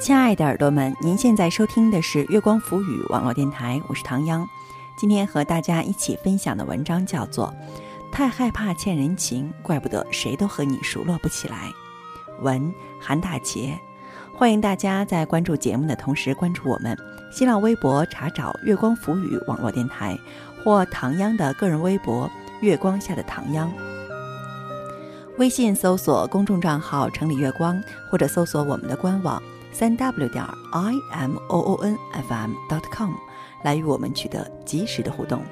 亲爱的耳朵们，您现在收听的是月光浮语网络电台，我是唐央。今天和大家一起分享的文章叫做《太害怕欠人情，怪不得谁都和你熟络不起来》。文韩大杰，欢迎大家在关注节目的同时关注我们新浪微博，查找“月光浮语网络电台”或唐央的个人微博“月光下的唐央”。微信搜索公众账号“城里月光”，或者搜索我们的官网。三 w 点 i m o o n f m dot com 来与我们取得及时的互动。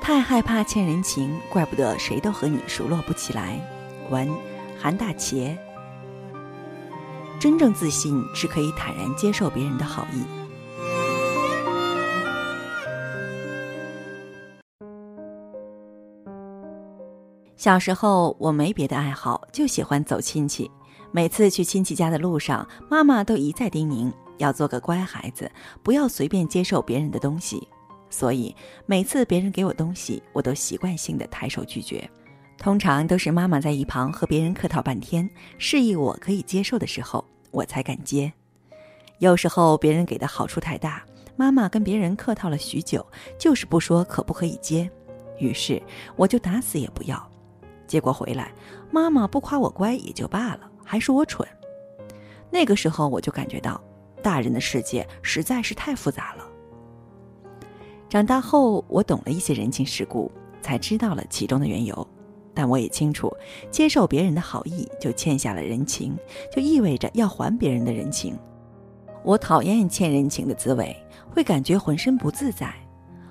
太害怕欠人情，怪不得谁都和你熟络不起来。文韩大茄。真正自信是可以坦然接受别人的好意。小时候我没别的爱好，就喜欢走亲戚。每次去亲戚家的路上，妈妈都一再叮咛要做个乖孩子，不要随便接受别人的东西。所以每次别人给我东西，我都习惯性的抬手拒绝。通常都是妈妈在一旁和别人客套半天，示意我可以接受的时候，我才敢接。有时候别人给的好处太大，妈妈跟别人客套了许久，就是不说可不可以接，于是我就打死也不要。结果回来，妈妈不夸我乖也就罢了。还说我蠢，那个时候我就感觉到，大人的世界实在是太复杂了。长大后，我懂了一些人情世故，才知道了其中的缘由。但我也清楚，接受别人的好意就欠下了人情，就意味着要还别人的人情。我讨厌欠人情的滋味，会感觉浑身不自在。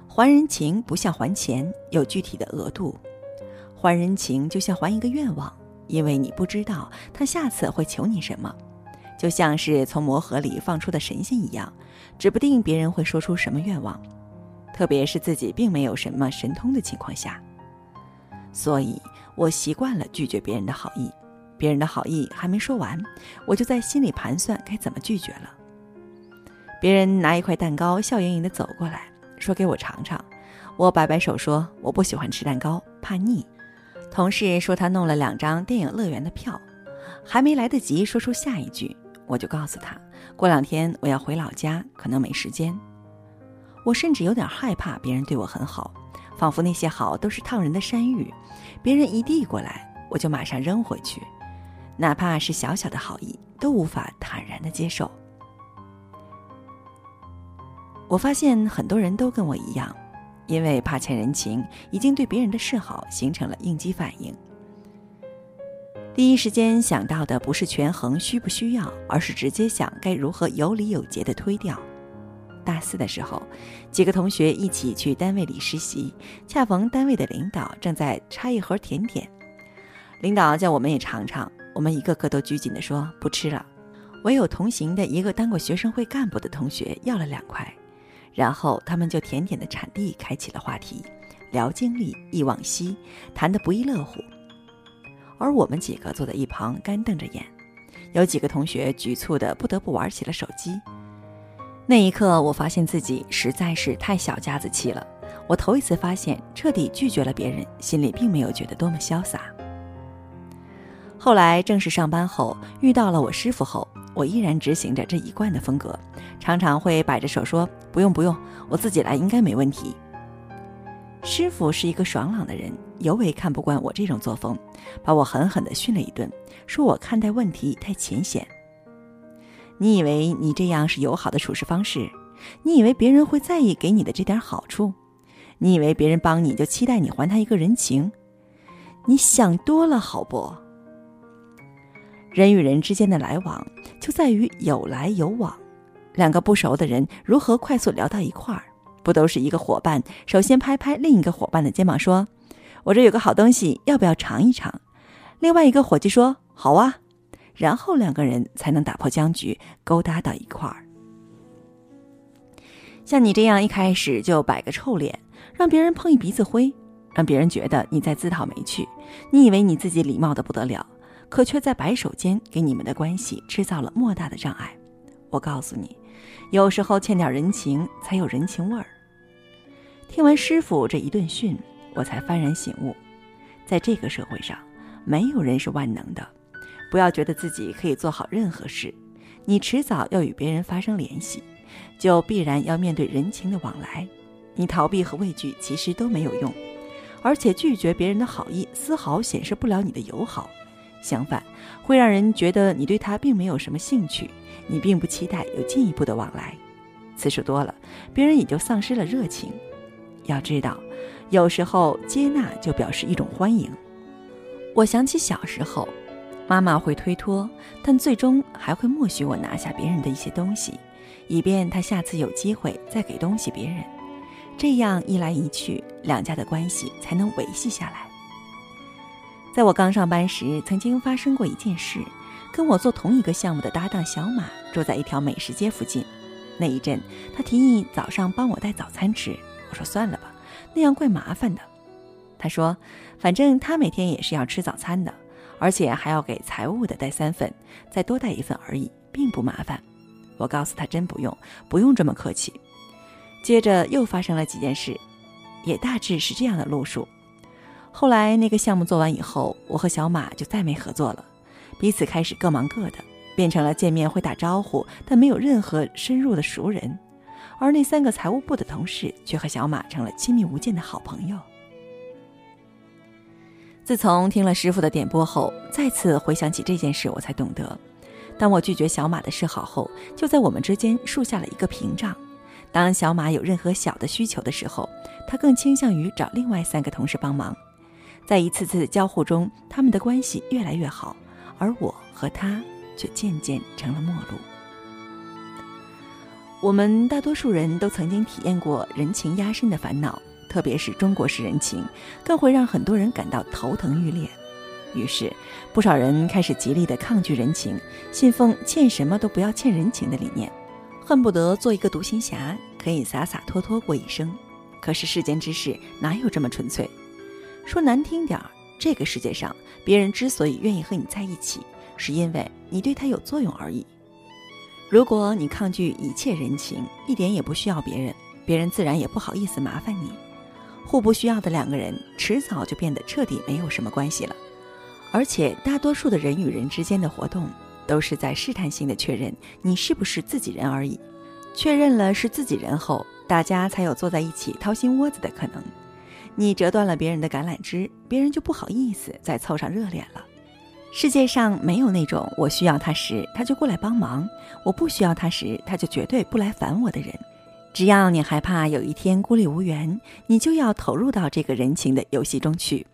还人情不像还钱，有具体的额度；还人情就像还一个愿望。因为你不知道他下次会求你什么，就像是从魔盒里放出的神仙一样，指不定别人会说出什么愿望，特别是自己并没有什么神通的情况下。所以我习惯了拒绝别人的好意，别人的好意还没说完，我就在心里盘算该怎么拒绝了。别人拿一块蛋糕，笑盈盈的走过来说：“给我尝尝。”我摆摆手说：“我不喜欢吃蛋糕，怕腻。”同事说他弄了两张电影乐园的票，还没来得及说出下一句，我就告诉他，过两天我要回老家，可能没时间。我甚至有点害怕别人对我很好，仿佛那些好都是烫人的山芋，别人一递过来，我就马上扔回去，哪怕是小小的好意，都无法坦然的接受。我发现很多人都跟我一样。因为怕欠人情，已经对别人的示好形成了应激反应。第一时间想到的不是权衡需不需要，而是直接想该如何有礼有节的推掉。大四的时候，几个同学一起去单位里实习，恰逢单位的领导正在拆一盒甜点，领导叫我们也尝尝，我们一个个都拘谨地说不吃了，唯有同行的一个当过学生会干部的同学要了两块。然后他们就甜点的产地开启了话题，聊经历、忆往昔，谈得不亦乐乎。而我们几个坐在一旁干瞪着眼，有几个同学局促的不得不玩起了手机。那一刻，我发现自己实在是太小家子气了。我头一次发现，彻底拒绝了别人，心里并没有觉得多么潇洒。后来正式上班后，遇到了我师傅后。我依然执行着这一贯的风格，常常会摆着手说：“不用不用，我自己来应该没问题。”师傅是一个爽朗的人，尤为看不惯我这种作风，把我狠狠地训了一顿，说我看待问题太浅显。你以为你这样是友好的处事方式？你以为别人会在意给你的这点好处？你以为别人帮你就期待你还他一个人情？你想多了，好不？人与人之间的来往，就在于有来有往。两个不熟的人如何快速聊到一块儿？不都是一个伙伴首先拍拍另一个伙伴的肩膀，说：“我这有个好东西，要不要尝一尝？”另外一个伙计说：“好啊。”然后两个人才能打破僵局，勾搭到一块儿。像你这样一开始就摆个臭脸，让别人碰一鼻子灰，让别人觉得你在自讨没趣，你以为你自己礼貌的不得了。可却在摆手间给你们的关系制造了莫大的障碍。我告诉你，有时候欠点人情才有人情味儿。听完师傅这一顿训，我才幡然醒悟，在这个社会上，没有人是万能的，不要觉得自己可以做好任何事，你迟早要与别人发生联系，就必然要面对人情的往来。你逃避和畏惧其实都没有用，而且拒绝别人的好意丝毫显示不了你的友好，相反，会让人觉得你对他并没有什么兴趣，你并不期待有进一步的往来。次数多了，别人也就丧失了热情。要知道，有时候接纳就表示一种欢迎。我想起小时候，妈妈会推脱，但最终还会默许我拿下别人的一些东西，以便她下次有机会再给东西别人。这样一来一去，两家的关系才能维系下来。在我刚上班时，曾经发生过一件事，跟我做同一个项目的搭档小马住在一条美食街附近。那一阵，他提议早上帮我带早餐吃。我说算了吧，那样怪麻烦的。他说，反正他每天也是要吃早餐的，而且还要给财务的带三份，再多带一份而已，并不麻烦。我告诉他，真不用，不用这么客气。接着又发生了几件事，也大致是这样的路数。后来那个项目做完以后，我和小马就再没合作了，彼此开始各忙各的。变成了见面会打招呼，但没有任何深入的熟人，而那三个财务部的同事却和小马成了亲密无间的好朋友。自从听了师傅的点拨后，再次回想起这件事，我才懂得，当我拒绝小马的示好后，就在我们之间树下了一个屏障。当小马有任何小的需求的时候，他更倾向于找另外三个同事帮忙。在一次次交互中，他们的关系越来越好，而我和他。却渐渐成了陌路。我们大多数人都曾经体验过人情压身的烦恼，特别是中国式人情，更会让很多人感到头疼欲裂。于是，不少人开始极力的抗拒人情，信奉欠什么都不要欠人情的理念，恨不得做一个独行侠，可以洒洒脱脱过一生。可是世间之事哪有这么纯粹？说难听点儿，这个世界上，别人之所以愿意和你在一起。是因为你对他有作用而已。如果你抗拒一切人情，一点也不需要别人，别人自然也不好意思麻烦你。互不需要的两个人，迟早就变得彻底没有什么关系了。而且，大多数的人与人之间的活动，都是在试探性的确认你是不是自己人而已。确认了是自己人后，大家才有坐在一起掏心窝子的可能。你折断了别人的橄榄枝，别人就不好意思再凑上热脸了。世界上没有那种我需要他时他就过来帮忙，我不需要他时他就绝对不来烦我的人。只要你害怕有一天孤立无援，你就要投入到这个人情的游戏中去，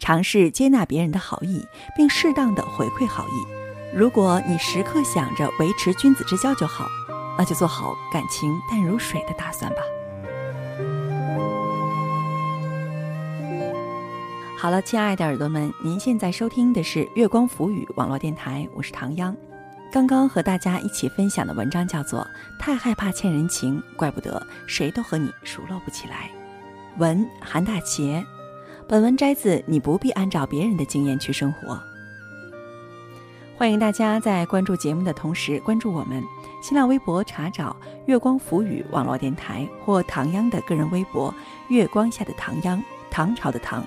尝试接纳别人的好意，并适当的回馈好意。如果你时刻想着维持君子之交就好，那就做好感情淡如水的打算吧。好了，亲爱的耳朵们，您现在收听的是月光浮语网络电台，我是唐央。刚刚和大家一起分享的文章叫做《太害怕欠人情，怪不得谁都和你熟络不起来》。文韩大杰，本文摘自《你不必按照别人的经验去生活》。欢迎大家在关注节目的同时关注我们新浪微博，查找“月光浮语网络电台”或唐央的个人微博“月光下的唐央”，唐朝的唐。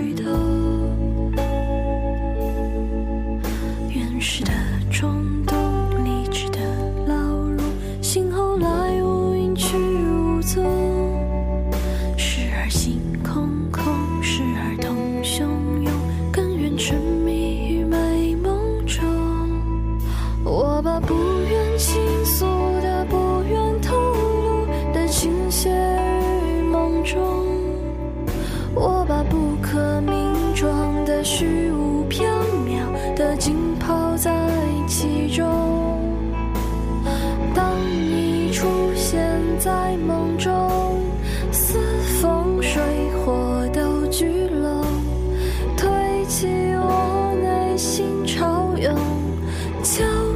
绿头。就